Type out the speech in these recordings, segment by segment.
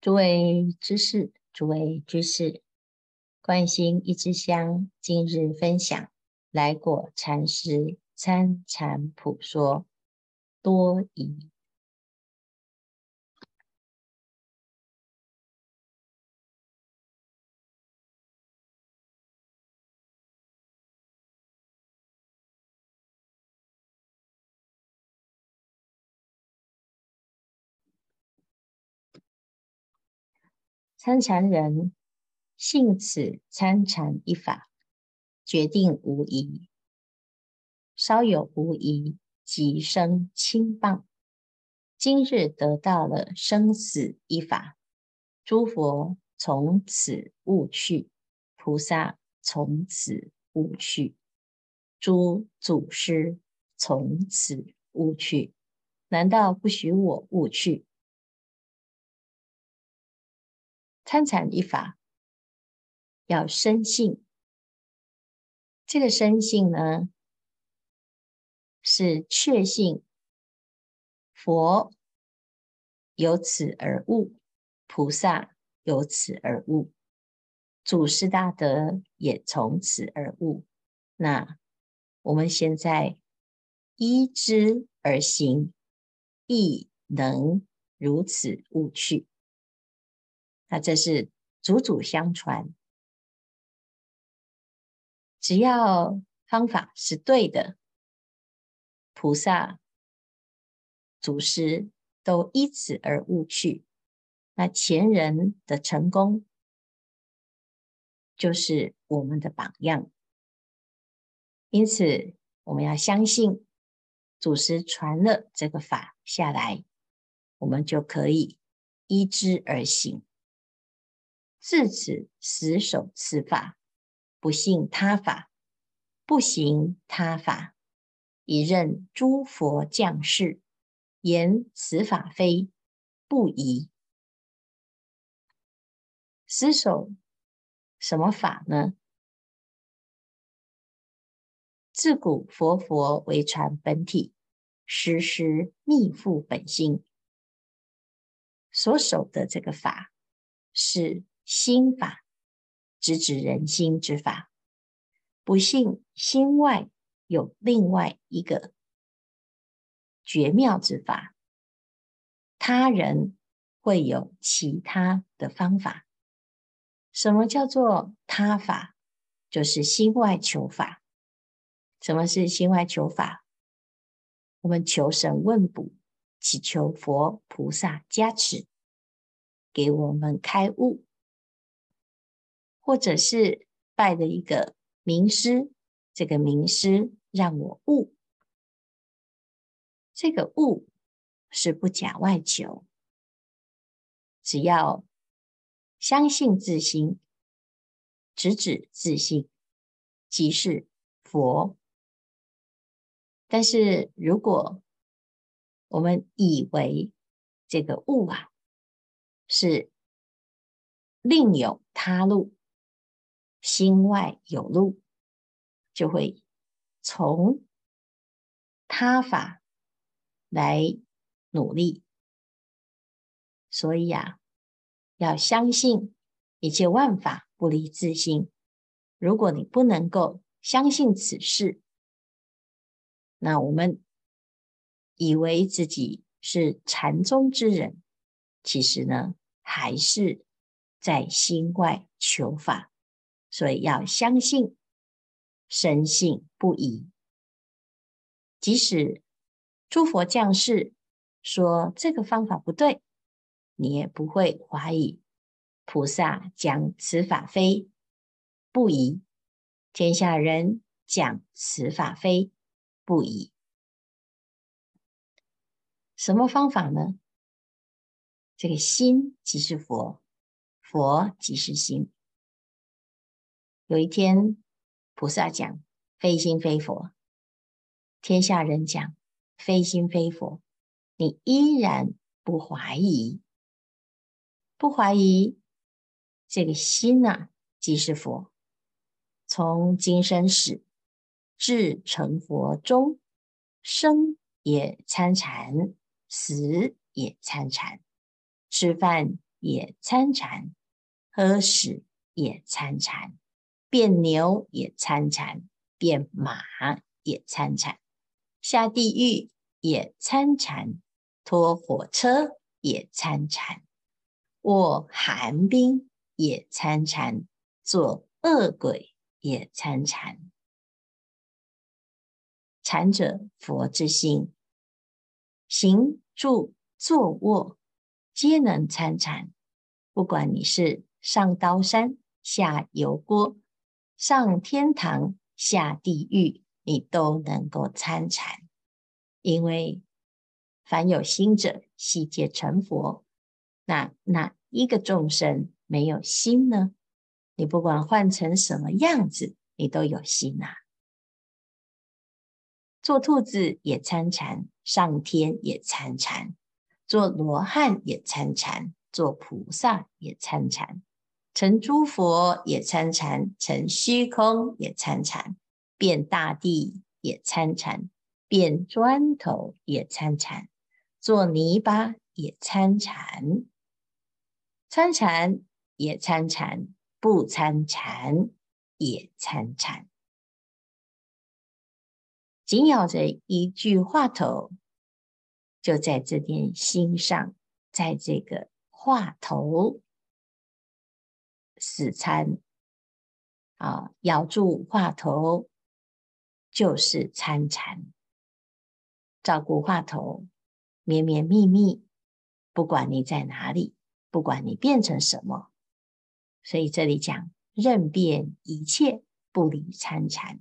诸位知识，诸位居士，关心一支香，今日分享来果禅师参禅普说多疑。参禅人信此参禅一法，决定无疑。稍有无疑，即生轻谤。今日得到了生死一法，诸佛从此悟去，菩萨从此悟去，诸祖师从此悟去，难道不许我悟去？参禅一法要深信，这个深信呢，是确信佛由此而悟，菩萨由此而悟，祖师大德也从此而悟。那我们现在依之而行，亦能如此悟去。那这是祖祖相传，只要方法是对的，菩萨、祖师都依此而悟去。那前人的成功，就是我们的榜样。因此，我们要相信祖师传了这个法下来，我们就可以依之而行。自此死守此法，不信他法，不行他法，以任诸佛降世，言此法非，不疑。死守什么法呢？自古佛佛为传本体，时时密付本心。所守的这个法是。心法，直指人心之法，不信心外有另外一个绝妙之法，他人会有其他的方法。什么叫做他法？就是心外求法。什么是心外求法？我们求神问卜，祈求佛菩萨加持，给我们开悟。或者是拜的一个名师，这个名师让我悟，这个悟是不假外求，只要相信自心，直指自性，即是佛。但是如果我们以为这个悟啊是另有他路，心外有路，就会从他法来努力。所以啊，要相信一切万法不离自心。如果你不能够相信此事，那我们以为自己是禅宗之人，其实呢，还是在心外求法。所以要相信，深信不疑。即使诸佛降世说这个方法不对，你也不会怀疑。菩萨讲此法非，不疑；天下人讲此法非，不疑。什么方法呢？这个心即是佛，佛即是心。有一天，菩萨讲非心非佛，天下人讲非心非佛，你依然不怀疑，不怀疑这个心呐、啊，即是佛。从今生始至成佛中，生也参禅，死也参禅，吃饭也参禅，喝屎也参禅，变牛也参禅，变马也参禅，下地狱也参禅，拖火车也参禅，卧寒冰也参禅，做恶鬼也参禅。禅者，佛之心，行住坐卧。皆能参禅，不管你是上刀山下油锅，上天堂下地狱，你都能够参禅。因为凡有心者，悉皆成佛。那哪一个众生没有心呢？你不管换成什么样子，你都有心呐、啊。做兔子也参禅，上天也参禅。做罗汉也参禅，做菩萨也参禅，成诸佛也参禅，成虚空也参禅，变大地也参禅，变砖头也参禅，做泥巴也参禅，参禅也参禅，不参禅也参禅，紧咬着一句话头。就在这点心上，在这个话头死参啊，咬住话头就是参禅，照顾话头，绵绵密密，不管你在哪里，不管你变成什么，所以这里讲任变一切，不离参禅。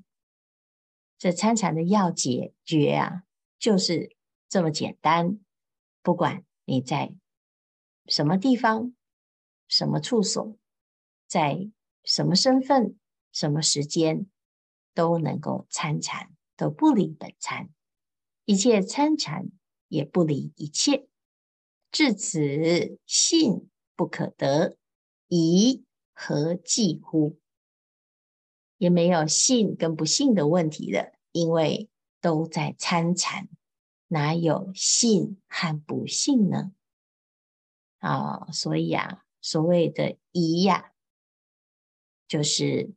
这参禅的要诀诀啊，就是。这么简单，不管你在什么地方、什么处所，在什么身份、什么时间，都能够参禅，都不离本参。一切参禅，也不离一切。至此，信不可得，疑何计乎？也没有信跟不信的问题了，因为都在参禅。哪有信和不信呢？啊，所以啊，所谓的疑呀，就是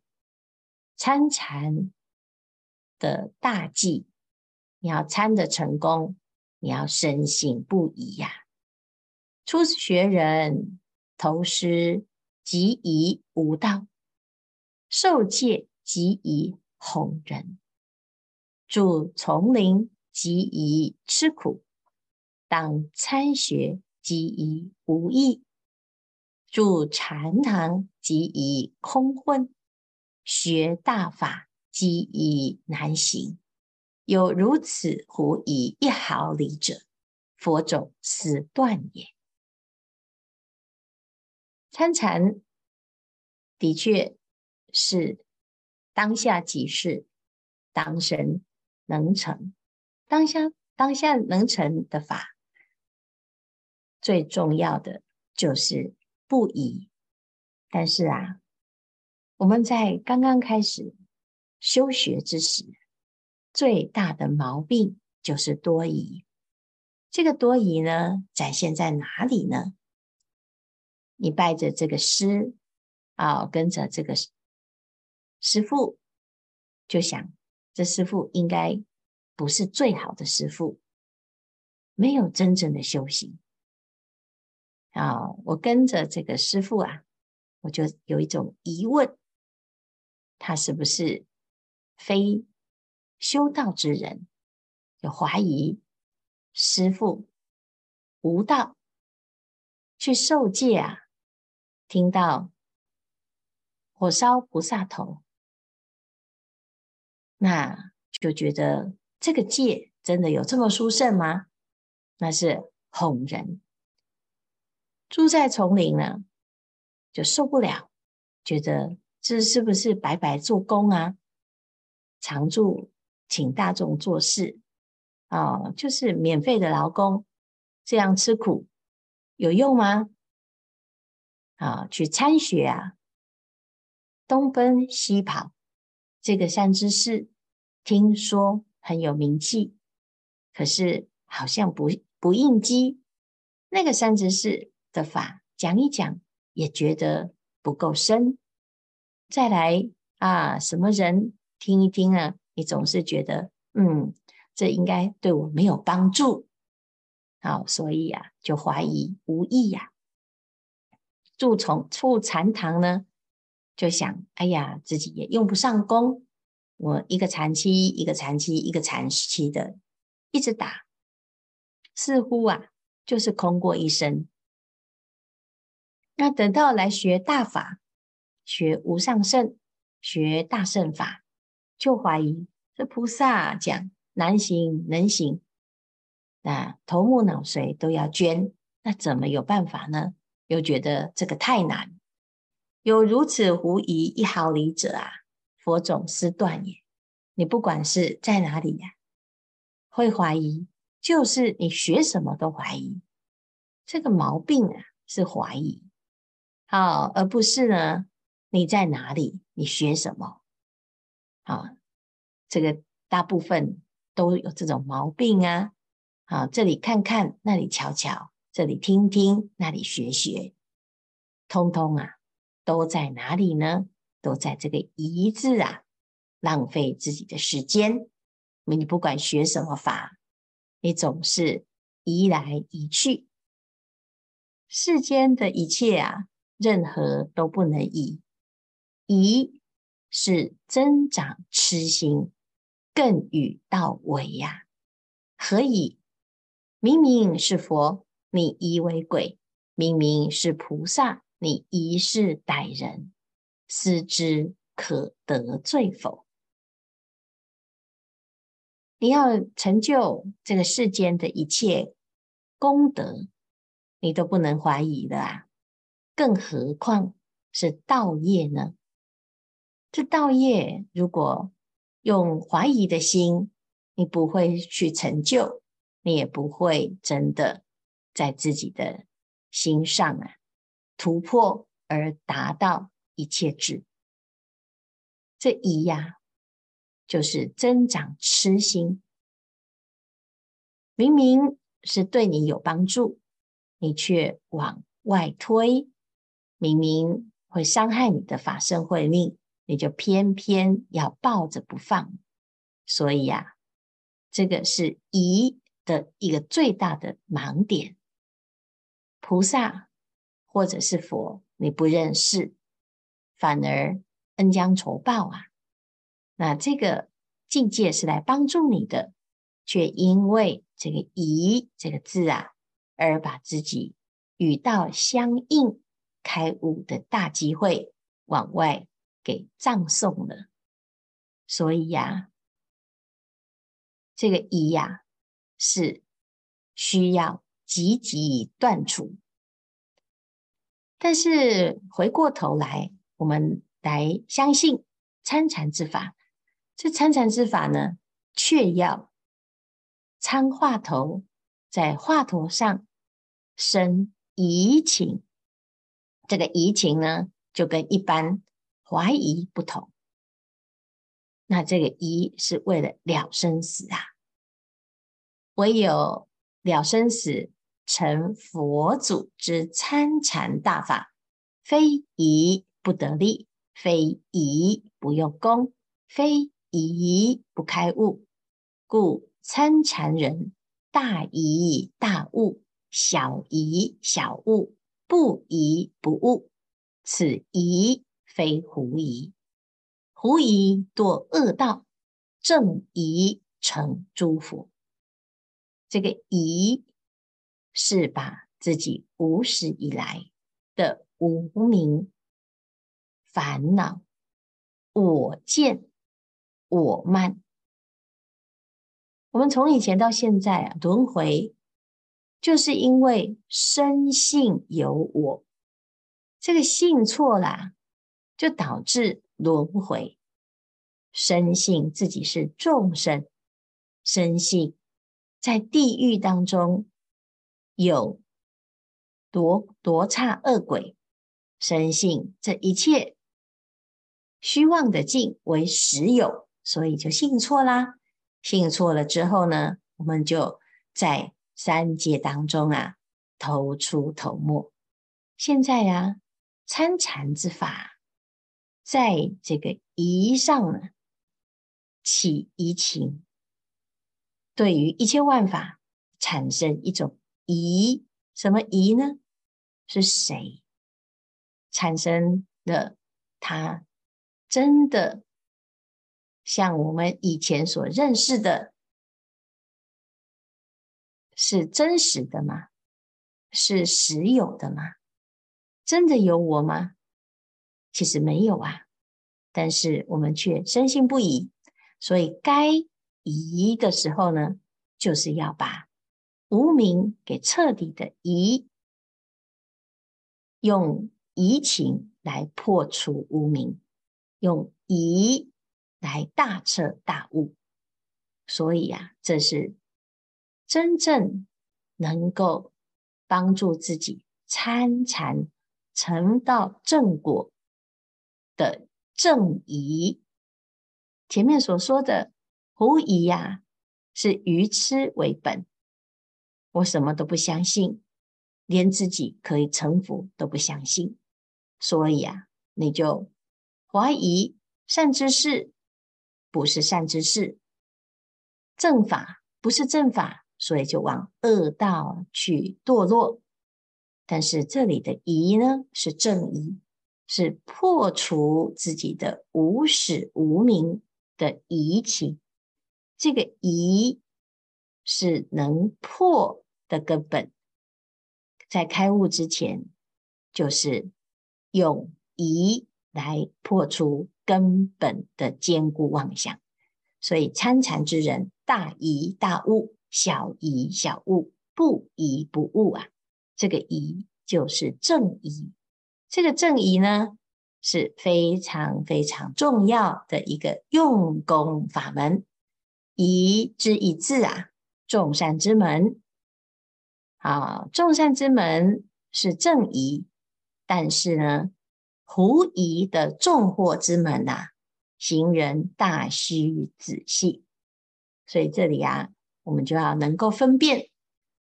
参禅的大忌。你要参的成功，你要深信不疑呀。初学人投师即疑无道，受戒即疑哄人，住丛林。即疑吃苦，当参学即疑无益；住禅堂即以空混，学大法即以难行。有如此狐疑一毫厘者，佛种斯断也。参禅的确是当下即是，当身能成。当下当下能成的法，最重要的就是不以。但是啊，我们在刚刚开始修学之时，最大的毛病就是多疑。这个多疑呢，展现在哪里呢？你拜着这个师啊，跟着这个师傅，就想这师傅应该。不是最好的师傅，没有真正的修行啊！我跟着这个师傅啊，我就有一种疑问：他是不是非修道之人？有怀疑师父无道，去受戒啊，听到火烧菩萨头，那就觉得。这个戒真的有这么殊胜吗？那是哄人。住在丛林呢，就受不了，觉得这是不是白白做工啊？常住请大众做事啊，哦，就是免费的劳工，这样吃苦有用吗？啊，去参学啊，东奔西跑，这个善知识听说。很有名气，可是好像不不应机。那个善知识的法讲一讲也觉得不够深，再来啊，什么人听一听啊，你总是觉得嗯，这应该对我没有帮助，好，所以啊，就怀疑无益呀。住从住禅堂呢，就想，哎呀，自己也用不上功，我一个禅期，一个禅期，一个禅期的，一直打，似乎啊，就是空过一生。那等到来学大法，学无上胜，学大乘法，就怀疑这菩萨讲难行能行，那头目脑髓都要捐，那怎么有办法呢？又觉得这个太难，有如此狐疑一毫厘者啊，佛种斯断也。你不管是在哪里呀、啊，会怀疑，就是你学什么都怀疑，这个毛病啊是怀疑，好，而不是呢你在哪里，你学什么，好，这个大部分都有这种毛病啊，好，这里看看，那里瞧瞧。这里听听，那里学学，通通啊，都在哪里呢？都在这个疑字啊，浪费自己的时间。你不管学什么法，你总是疑来疑去。世间的一切啊，任何都不能疑。疑是增长痴心，更与道违呀。何以？明明是佛。你疑为鬼，明明是菩萨，你疑是歹人，思之可得罪否？你要成就这个世间的一切功德，你都不能怀疑的啊！更何况是道业呢？这道业如果用怀疑的心，你不会去成就，你也不会真的。在自己的心上啊，突破而达到一切智，这疑呀，就是增长痴心。明明是对你有帮助，你却往外推；明明会伤害你的法身慧命，你就偏偏要抱着不放。所以呀，这个是疑的一个最大的盲点。菩萨或者是佛，你不认识，反而恩将仇报啊！那这个境界是来帮助你的，却因为这个“疑”这个字啊，而把自己与道相应、开悟的大机会往外给葬送了。所以呀、这个“疑”呀，是需要。积极断除，但是回过头来，我们来相信参禅之法。这参禅之法呢，却要参话头，在话头上生疑情。这个疑情呢，就跟一般怀疑不同。那这个疑是为了了生死啊，唯有了生死。成佛祖之参禅大法，非疑不得力，非疑不用功，非疑不开悟。故参禅人大疑大悟，小疑小悟，不疑不悟。此疑非狐疑，狐疑堕恶道，正疑成诸佛。这个疑。是把自己无始以来的无明、烦恼、我见、我慢，我们从以前到现在啊，轮回就是因为深信有我，这个信错了，就导致轮回。深信自己是众生，深信在地狱当中。有夺夺刹恶鬼，深信这一切虚妄的境为实有，所以就信错啦。信错了之后呢，我们就在三界当中啊，头出头没。现在呀、啊，参禅之法，在这个疑上呢，起疑情，对于一切万法产生一种疑，什么疑呢？是谁产生的？他真的像我们以前所认识的，是真实的吗？是实有的吗？真的有我吗？其实没有啊，但是我们却深信不疑。所以该疑的时候呢，就是要把无明给彻底的疑，用疑情来破除无明，用疑来大彻大悟。所以呀、啊，这是真正能够帮助自己参禅成到正果的正疑。前面所说的狐疑呀，是愚痴为本。我什么都不相信，连自己可以成佛都不相信，所以啊，你就怀疑善知识不是善知识，正法不是正法，所以就往恶道去堕落。但是这里的疑呢，是正疑，是破除自己的无始无明。的疑情，这个疑是能破的根本。在开悟之前，就是用疑来破除根本的坚固妄想。所以参禅之人，大疑大悟，小疑小悟，不疑不悟啊。这个疑就是正疑。这个正疑呢，是非常非常重要的一个用功法门，疑之以字啊，众善之门。好，众善之门是正疑，但是呢，狐疑的众祸之门呐、啊，行人大须仔细。所以这里啊，我们就要能够分辨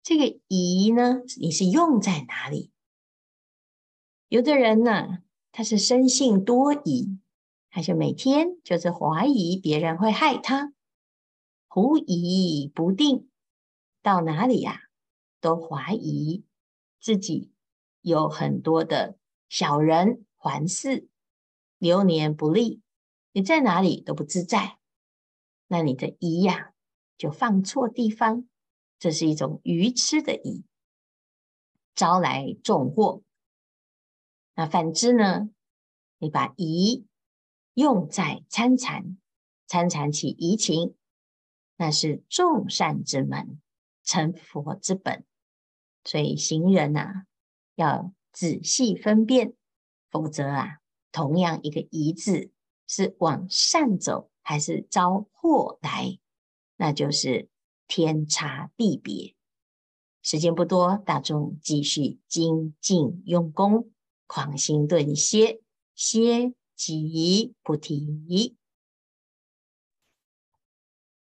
这个疑呢，你是用在哪里？有的人呢。他是生性多疑，他就每天就是怀疑别人会害他，狐疑不定，到哪里呀、都怀疑自己有很多的小人环伺，流年不利，你在哪里都不自在，那你的疑呀、就放错地方，这是一种愚痴的疑，招来重祸。那反之呢？你把疑用在参禅，参禅起疑情，那是众善之门，成佛之本。所以行人呐、啊，要仔细分辨，否则啊，同样一个疑字是往善走，还是招祸来，那就是天差地别。时间不多，大众继续精进用功。狂心顿歇，歇即菩提。